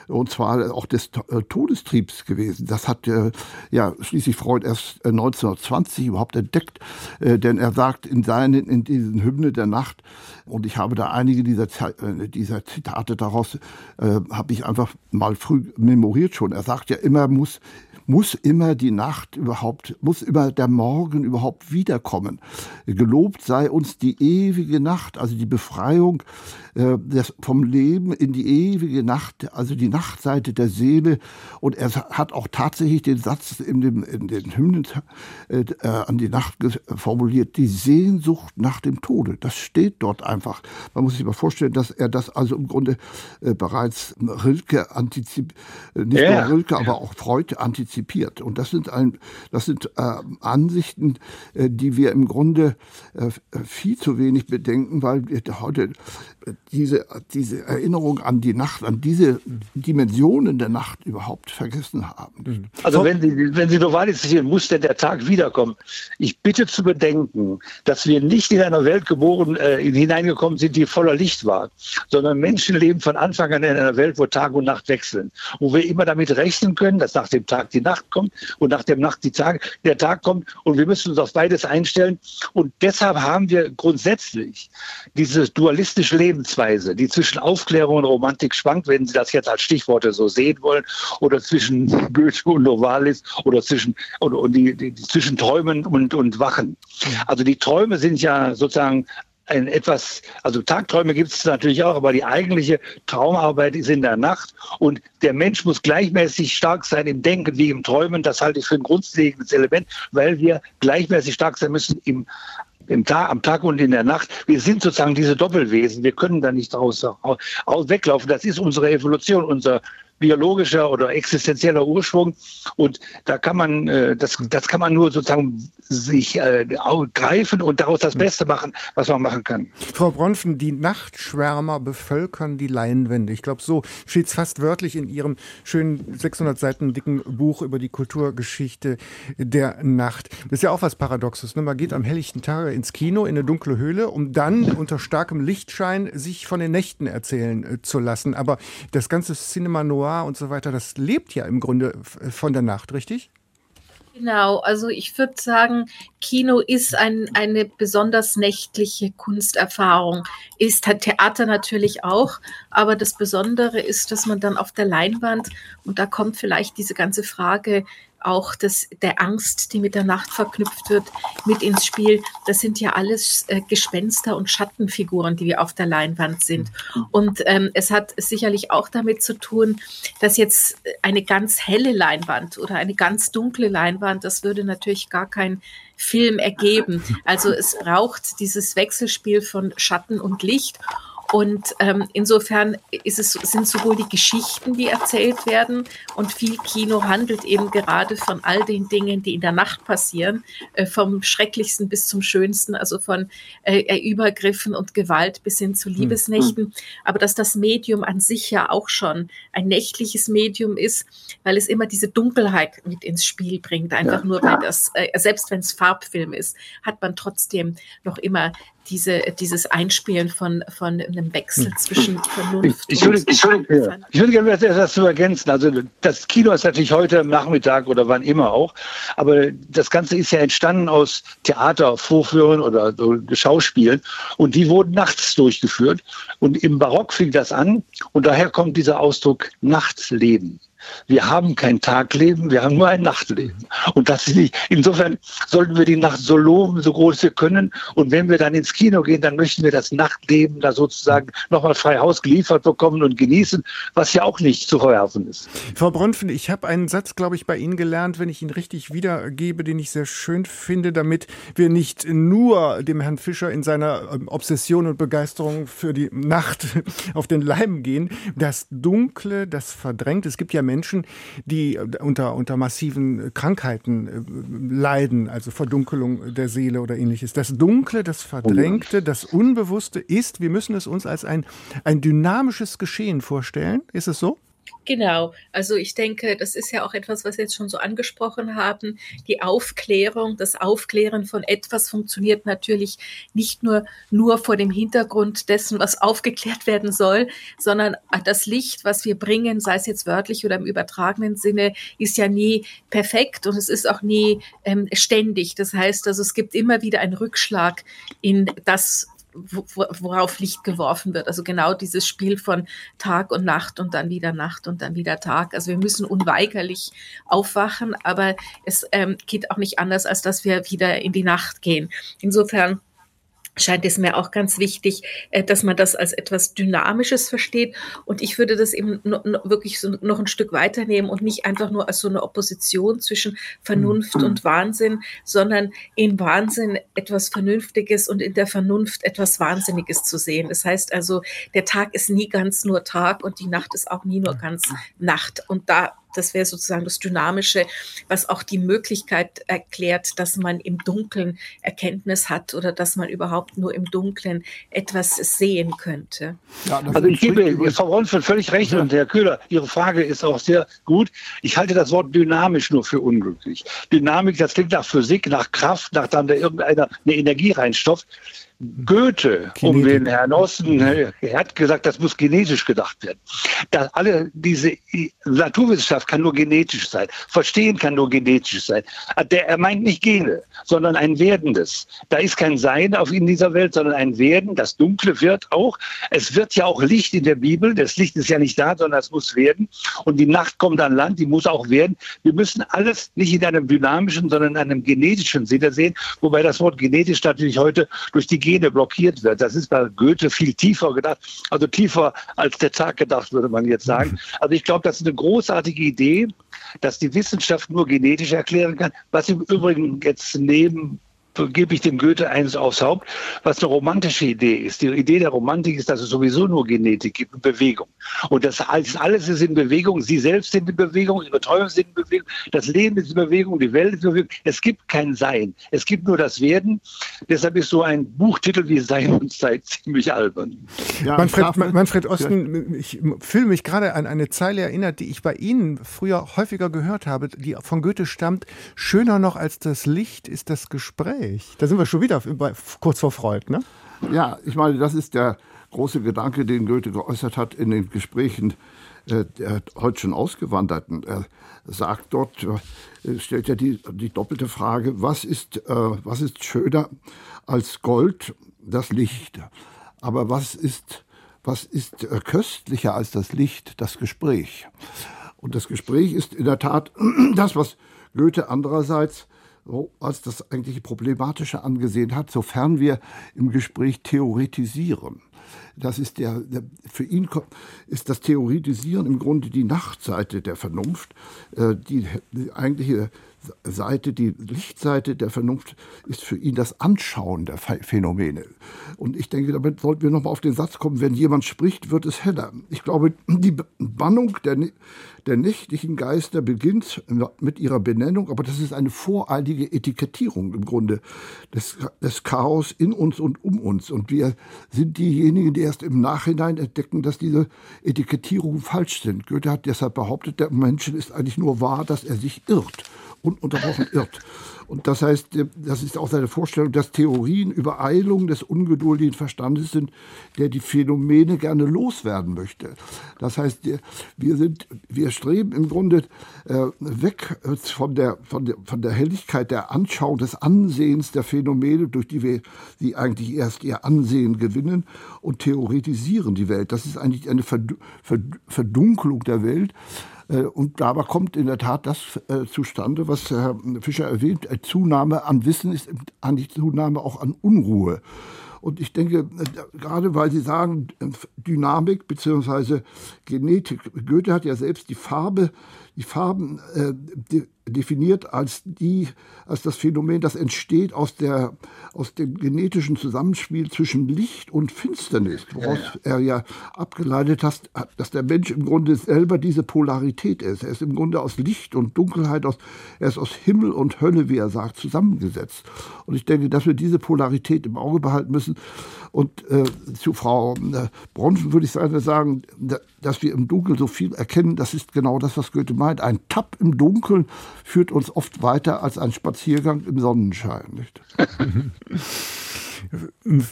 und zwar auch des äh, Todestriebs gewesen. Das hat äh, ja schließlich Freud erst 1920 äh, überhaupt entdeckt, äh, denn er sagt in seinen in diesen Hymne der Nacht und ich habe da einige dieser, äh, dieser Zitate daraus äh, habe ich einfach mal früh memoriert schon. Er sagt ja immer muss muss immer die Nacht überhaupt, muss immer der Morgen überhaupt wiederkommen. Gelobt sei uns die ewige Nacht, also die Befreiung äh, des, vom Leben in die ewige Nacht, also die Nachtseite der Seele. Und er hat auch tatsächlich den Satz in, dem, in den Hymnen äh, äh an die Nacht formuliert, die Sehnsucht nach dem Tode. Das steht dort einfach. Man muss sich mal vorstellen, dass er das also im Grunde äh, bereits Rilke antizipiert, äh, nicht ja. nur Rilke, aber auch Freud antizipiert. Und das sind, ein, das sind äh, Ansichten, die wir im Grunde viel zu wenig bedenken, weil wir heute diese, diese Erinnerung an die Nacht, an diese Dimensionen der Nacht überhaupt vergessen haben. Mhm. Also wenn Sie, wenn Sie Novalis zitieren, muss denn der Tag wiederkommen. Ich bitte zu bedenken, dass wir nicht in einer Welt geboren, äh, hineingekommen sind, die voller Licht war, sondern Menschen leben von Anfang an in einer Welt, wo Tag und Nacht wechseln, wo wir immer damit rechnen können, dass nach dem Tag die Nacht kommt und nach dem Nacht die Tag, der Tag kommt und wir müssen uns auf beides einstellen und deshalb haben wir grundsätzlich dieses dualistische Leben Lebensweise, die zwischen Aufklärung und Romantik schwankt, wenn Sie das jetzt als Stichworte so sehen wollen, oder zwischen Goethe und Novalis oder zwischen, oder, und die, die, zwischen Träumen und, und Wachen. Also die Träume sind ja sozusagen ein etwas, also Tagträume gibt es natürlich auch, aber die eigentliche Traumarbeit ist in der Nacht und der Mensch muss gleichmäßig stark sein im Denken wie im Träumen. Das halte ich für ein grundlegendes Element, weil wir gleichmäßig stark sein müssen im im Tag, am Tag und in der Nacht. Wir sind sozusagen diese Doppelwesen. Wir können da nicht raus, weglaufen. Das ist unsere Evolution, unser biologischer oder existenzieller Ursprung. Und da kann man, äh, das, das kann man nur sozusagen sich äh, greifen und daraus das Beste machen, was man machen kann. Frau Bronfen, die Nachtschwärmer bevölkern die Leinwände. Ich glaube, so steht es fast wörtlich in Ihrem schönen 600 Seiten dicken Buch über die Kulturgeschichte der Nacht. Das ist ja auch was Paradoxes. Ne? Man geht am helllichten Tage ins Kino, in eine dunkle Höhle, um dann unter starkem Lichtschein sich von den Nächten erzählen äh, zu lassen. Aber das ganze Cinema Noir Noir und so weiter, das lebt ja im Grunde von der Nacht, richtig? Genau, also ich würde sagen, Kino ist ein, eine besonders nächtliche Kunsterfahrung. Ist Theater natürlich auch, aber das Besondere ist, dass man dann auf der Leinwand, und da kommt vielleicht diese ganze Frage auch das, der Angst, die mit der Nacht verknüpft wird, mit ins Spiel. Das sind ja alles äh, Gespenster und Schattenfiguren, die wir auf der Leinwand sind. Und ähm, es hat sicherlich auch damit zu tun, dass jetzt eine ganz helle Leinwand oder eine ganz dunkle Leinwand, das würde natürlich gar kein Film ergeben. Also es braucht dieses Wechselspiel von Schatten und Licht. Und ähm, insofern ist es, sind sowohl die Geschichten, die erzählt werden, und viel Kino handelt eben gerade von all den Dingen, die in der Nacht passieren, äh, vom Schrecklichsten bis zum Schönsten, also von äh, Übergriffen und Gewalt bis hin zu hm. Liebesnächten. Mhm. Aber dass das Medium an sich ja auch schon ein nächtliches Medium ist, weil es immer diese Dunkelheit mit ins Spiel bringt. Einfach ja. nur, weil das, äh, selbst wenn es Farbfilm ist, hat man trotzdem noch immer diese, dieses Einspielen von, von einem Wechsel hm. zwischen Vernunft ich, ich, würde, ich, würde, ich würde gerne etwas zu ergänzen. Also das Kino ist natürlich heute Nachmittag oder wann immer auch, aber das Ganze ist ja entstanden aus Theatervorführungen oder Schauspielen und die wurden nachts durchgeführt und im Barock fing das an und daher kommt dieser Ausdruck Nachtleben. Wir haben kein Tagleben, wir haben nur ein Nachtleben. Und das ist nicht, insofern sollten wir die Nacht so loben, so groß wir können. Und wenn wir dann ins Kino gehen, dann möchten wir das Nachtleben da sozusagen nochmal frei Haus geliefert bekommen und genießen, was ja auch nicht zu verwerfen ist. Frau Bronfen, ich habe einen Satz, glaube ich, bei Ihnen gelernt, wenn ich ihn richtig wiedergebe, den ich sehr schön finde, damit wir nicht nur dem Herrn Fischer in seiner ähm, Obsession und Begeisterung für die Nacht auf den Leim gehen. Das Dunkle, das Verdrängt. Es gibt ja Menschen, die äh, unter, unter massiven Krankheiten äh, leiden, also Verdunkelung der Seele oder ähnliches. Das Dunkle, das Verdrängte, das Unbewusste ist, wir müssen es uns als ein, ein dynamisches Geschehen vorstellen. Ist es so? Genau, also ich denke, das ist ja auch etwas, was wir jetzt schon so angesprochen haben. Die Aufklärung, das Aufklären von etwas funktioniert natürlich nicht nur, nur vor dem Hintergrund dessen, was aufgeklärt werden soll, sondern das Licht, was wir bringen, sei es jetzt wörtlich oder im übertragenen Sinne, ist ja nie perfekt und es ist auch nie ähm, ständig. Das heißt also, es gibt immer wieder einen Rückschlag in das, worauf Licht geworfen wird. Also genau dieses Spiel von Tag und Nacht und dann wieder Nacht und dann wieder Tag. Also wir müssen unweigerlich aufwachen, aber es ähm, geht auch nicht anders, als dass wir wieder in die Nacht gehen. Insofern scheint es mir auch ganz wichtig, äh, dass man das als etwas Dynamisches versteht. Und ich würde das eben wirklich so noch ein Stück weiternehmen und nicht einfach nur als so eine Opposition zwischen Vernunft mhm. und Wahnsinn, sondern in Wahnsinn etwas Vernünftiges und in der Vernunft etwas Wahnsinniges zu sehen. Das heißt also, der Tag ist nie ganz nur Tag und die Nacht ist auch nie nur ganz Nacht. Und da das wäre sozusagen das Dynamische, was auch die Möglichkeit erklärt, dass man im Dunkeln Erkenntnis hat oder dass man überhaupt nur im Dunkeln etwas sehen könnte. Ja, also ich gebe Frau Ronfeld völlig recht und Herr Köhler, Ihre Frage ist auch sehr gut. Ich halte das Wort dynamisch nur für unglücklich. Dynamik, das klingt nach Physik, nach Kraft, nach dann der irgendeiner eine Energie reinstopft. Goethe, um den Herrn Osten, er hat gesagt, das muss genetisch gedacht werden. Das alle diese Naturwissenschaft kann nur genetisch sein. Verstehen kann nur genetisch sein. Der, er meint nicht Gene, sondern ein Werdendes. Da ist kein Sein auf in dieser Welt, sondern ein Werden. Das Dunkle wird auch. Es wird ja auch Licht in der Bibel. Das Licht ist ja nicht da, sondern es muss werden. Und die Nacht kommt an Land, die muss auch werden. Wir müssen alles nicht in einem dynamischen, sondern in einem genetischen Sinne sehen. Wobei das Wort genetisch natürlich heute durch die Gene blockiert wird. Das ist bei Goethe viel tiefer gedacht, also tiefer als der Tag gedacht, würde man jetzt sagen. Also ich glaube, das ist eine großartige Idee, dass die Wissenschaft nur genetisch erklären kann, was im Übrigen jetzt neben gebe ich dem Goethe eines aufs Haupt, was eine romantische Idee ist. Die Idee der Romantik ist, dass es sowieso nur Genetik gibt und Bewegung. Und das alles, alles ist in Bewegung. Sie selbst sind in Bewegung, ihre Träume sind in Bewegung, das Leben ist in Bewegung, die Welt ist in Bewegung. Es gibt kein Sein. Es gibt nur das Werden. Deshalb ist so ein Buchtitel wie Sein und Zeit ziemlich albern. Ja, Manfred, Manfred Osten, ich fühle mich gerade an eine Zeile erinnert, die ich bei Ihnen früher häufiger gehört habe, die von Goethe stammt. Schöner noch als das Licht ist das Gespräch. Gespräch. Da sind wir schon wieder bei, kurz vor Freud, ne? Ja, ich meine, das ist der große Gedanke, den Goethe geäußert hat in den Gesprächen äh, der heute schon Ausgewanderten. Er sagt dort, äh, stellt er die, die doppelte Frage, was ist, äh, was ist schöner als Gold? Das Licht. Aber was ist, was ist äh, köstlicher als das Licht? Das Gespräch. Und das Gespräch ist in der Tat das, was Goethe andererseits als das eigentliche Problematische angesehen hat, sofern wir im Gespräch theoretisieren. Das ist der, der, für ihn ist das Theoretisieren im Grunde die Nachtseite der Vernunft. Äh, die, eigentliche Seite, die Lichtseite der Vernunft ist für ihn das Anschauen der Phänomene. Und ich denke, damit sollten wir nochmal auf den Satz kommen, wenn jemand spricht, wird es heller. Ich glaube, die Bannung der, der nächtlichen Geister beginnt mit ihrer Benennung, aber das ist eine voreilige Etikettierung im Grunde des, des Chaos in uns und um uns. Und wir sind diejenigen, die erst im Nachhinein entdecken, dass diese Etikettierungen falsch sind. Goethe hat deshalb behauptet, der Mensch ist eigentlich nur wahr, dass er sich irrt ununterbrochen irrt. Und das heißt, äh, das ist auch seine Vorstellung, dass Theorien Übereilung des ungeduldigen Verstandes sind, der die Phänomene gerne loswerden möchte. Das heißt, wir sind, wir streben im Grunde äh, weg äh, von der, von der, von der Helligkeit der Anschauung, des Ansehens der Phänomene, durch die wir sie eigentlich erst ihr Ansehen gewinnen und theoretisieren die Welt. Das ist eigentlich eine Verdunkelung der Welt. Äh, und dabei kommt in der Tat das äh, zustande, was Herr Fischer erwähnt. Zunahme an Wissen ist eigentlich Zunahme auch an Unruhe. Und ich denke, äh, gerade weil Sie sagen, Dynamik bzw. Genetik, Goethe hat ja selbst die Farbe, die Farben, die definiert als die, als das Phänomen, das entsteht aus der, aus dem genetischen Zusammenspiel zwischen Licht und Finsternis, woraus ja, ja. er ja abgeleitet hat, dass der Mensch im Grunde selber diese Polarität ist. Er ist im Grunde aus Licht und Dunkelheit, aus, er ist aus Himmel und Hölle, wie er sagt, zusammengesetzt. Und ich denke, dass wir diese Polarität im Auge behalten müssen. Und äh, zu Frau äh, Bronfen würde ich sagen, dass wir im Dunkeln so viel erkennen, das ist genau das, was Goethe meint. Ein Tapp im Dunkeln führt uns oft weiter als ein Spaziergang im Sonnenschein. Nicht?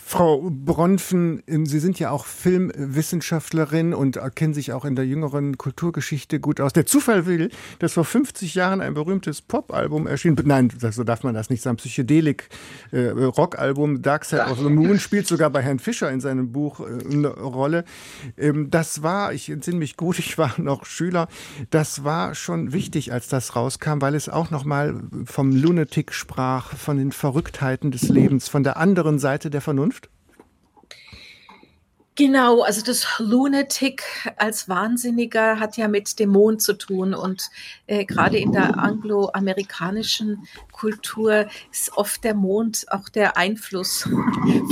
Frau Bronfen, Sie sind ja auch Filmwissenschaftlerin und kennen sich auch in der jüngeren Kulturgeschichte gut aus. Der Zufall will, dass vor 50 Jahren ein berühmtes Popalbum erschien. Nein, so darf man das nicht sagen. Psychedelik-Rockalbum äh, Dark Side of the Moon spielt sogar bei Herrn Fischer in seinem Buch äh, eine Rolle. Ähm, das war, ich entsinne mich gut, ich war noch Schüler, das war schon wichtig, als das rauskam, weil es auch nochmal vom Lunatic sprach, von den Verrücktheiten des Lebens, von der anderen Seite der Vernunft? Genau, also das Lunatic als Wahnsinniger hat ja mit Dämonen zu tun und äh, gerade in der angloamerikanischen Kultur ist oft der Mond auch der Einfluss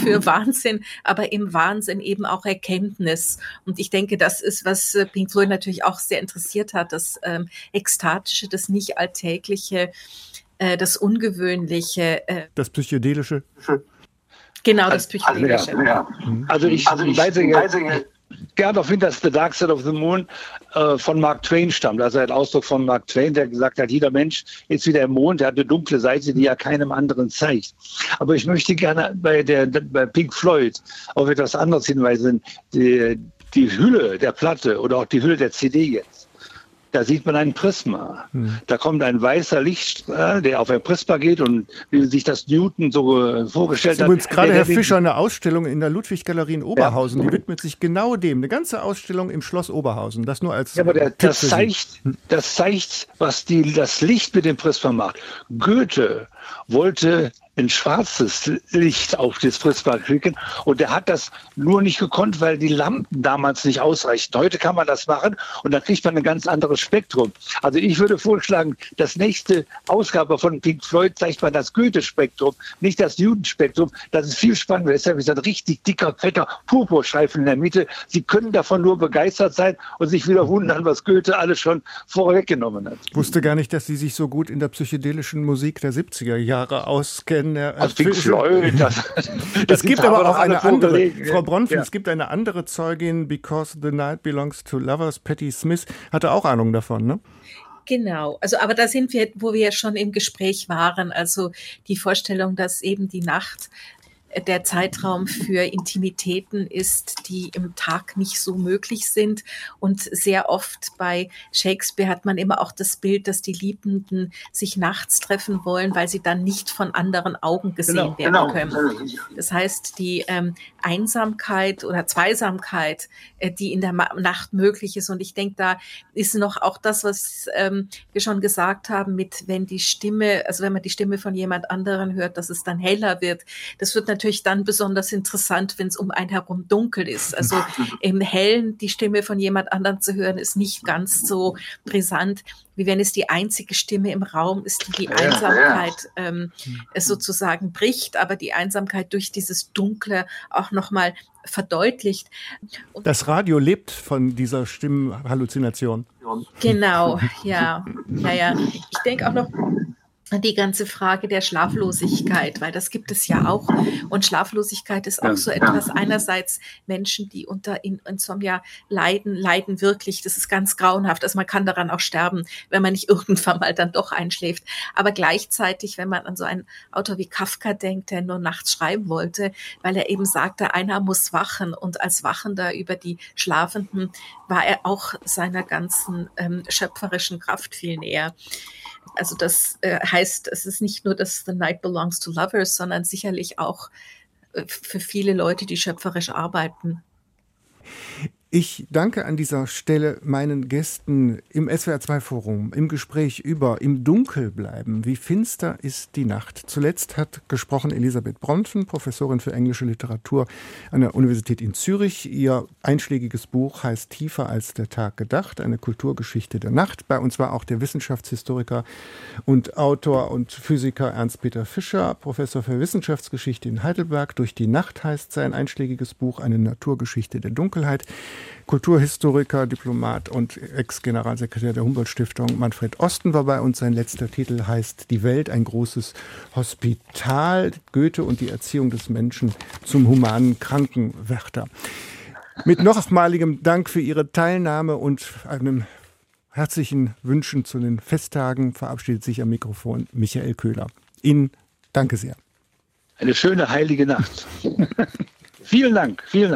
für Wahnsinn, aber im Wahnsinn eben auch Erkenntnis. Und ich denke, das ist, was äh, Pink Floyd natürlich auch sehr interessiert hat, das ähm, Ekstatische, das Nicht-Alltägliche, äh, das Ungewöhnliche. Äh, das Psychedelische. Genau, das Psychedelische. Ja, ja. Also ich, also ich weise, weise gerne auf dass The Dark Side of the Moon äh, von Mark Twain stammt. Also ein Ausdruck von Mark Twain, der gesagt hat, jeder Mensch ist wie der Mond, der hat eine dunkle Seite, die er keinem anderen zeigt. Aber ich möchte gerne bei, der, bei Pink Floyd auf etwas anderes hinweisen. Die, die Hülle der Platte oder auch die Hülle der CD jetzt da sieht man ein Prisma. Hm. Da kommt ein weißer Lichtstrahl, der auf ein Prisma geht und wie sich das Newton so äh, vorgestellt hat. Übrigens gerade Herr Fischer eine Ausstellung in der Ludwig-Galerie in Oberhausen, ja. die widmet sich genau dem. Eine ganze Ausstellung im Schloss Oberhausen. Das nur als. Ja, aber der, das, zeigt, das zeigt, was die, das Licht mit dem Prisma macht. Goethe wollte ein schwarzes Licht auf das Prisma kriegen. Und er hat das nur nicht gekonnt, weil die Lampen damals nicht ausreichten. Heute kann man das machen und dann kriegt man ein ganz anderes Spektrum. Also ich würde vorschlagen, das nächste Ausgabe von Pink Floyd zeigt man das Goethe-Spektrum, nicht das Newton-Spektrum. Das ist viel spannender. Deshalb ist ein richtig dicker, fetter Purpurstreifen in der Mitte. Sie können davon nur begeistert sein und sich wieder wundern, was Goethe alles schon vorweggenommen hat. Ich wusste gar nicht, dass Sie sich so gut in der psychedelischen Musik der 70er Jahre auskennen denn äh, also Pink Floyd, das, das es gibt aber auch eine andere, Frau Bronfen, ja. es gibt eine andere Zeugin, Because the Night Belongs to Lovers, Patti Smith, hatte auch Ahnung davon, ne? Genau, also aber da sind wir, wo wir schon im Gespräch waren, also die Vorstellung, dass eben die Nacht der Zeitraum für Intimitäten ist, die im Tag nicht so möglich sind. Und sehr oft bei Shakespeare hat man immer auch das Bild, dass die Liebenden sich nachts treffen wollen, weil sie dann nicht von anderen Augen gesehen genau, werden genau. können. Das heißt, die ähm, Einsamkeit oder Zweisamkeit, äh, die in der Ma Nacht möglich ist. Und ich denke, da ist noch auch das, was ähm, wir schon gesagt haben, mit wenn die Stimme, also wenn man die Stimme von jemand anderen hört, dass es dann heller wird. Das wird natürlich natürlich dann besonders interessant, wenn es um einen herum dunkel ist. Also im Hellen die Stimme von jemand anderem zu hören, ist nicht ganz so brisant, wie wenn es die einzige Stimme im Raum ist, die die Einsamkeit ähm, sozusagen bricht, aber die Einsamkeit durch dieses Dunkle auch nochmal verdeutlicht. Und das Radio lebt von dieser Stimmhalluzination. Genau, ja, ja, ja. Ich denke auch noch, die ganze Frage der Schlaflosigkeit, weil das gibt es ja auch. Und Schlaflosigkeit ist auch so etwas. Einerseits Menschen, die unter Insomnia leiden, leiden wirklich. Das ist ganz grauenhaft. Also man kann daran auch sterben, wenn man nicht irgendwann mal dann doch einschläft. Aber gleichzeitig, wenn man an so einen Autor wie Kafka denkt, der nur nachts schreiben wollte, weil er eben sagte, einer muss wachen. Und als Wachender über die Schlafenden war er auch seiner ganzen ähm, schöpferischen Kraft viel näher. Also das äh, heißt, es ist nicht nur, dass The Night Belongs to Lovers, sondern sicherlich auch äh, für viele Leute, die schöpferisch arbeiten. Ich danke an dieser Stelle meinen Gästen im SWR2 Forum, im Gespräch über Im Dunkel bleiben. Wie finster ist die Nacht? Zuletzt hat gesprochen Elisabeth Bronfen, Professorin für englische Literatur an der Universität in Zürich. Ihr einschlägiges Buch heißt Tiefer als der Tag gedacht, eine Kulturgeschichte der Nacht. Bei uns war auch der Wissenschaftshistoriker und Autor und Physiker Ernst-Peter Fischer, Professor für Wissenschaftsgeschichte in Heidelberg. Durch die Nacht heißt sein einschlägiges Buch eine Naturgeschichte der Dunkelheit. Kulturhistoriker, Diplomat und Ex-Generalsekretär der Humboldt-Stiftung Manfred Osten war bei uns. Sein letzter Titel heißt Die Welt, ein großes Hospital, Goethe und die Erziehung des Menschen zum humanen Krankenwärter. Mit nochmaligem Dank für Ihre Teilnahme und einem herzlichen Wünschen zu den Festtagen verabschiedet sich am Mikrofon Michael Köhler. Ihnen danke sehr. Eine schöne heilige Nacht. vielen Dank, vielen Dank.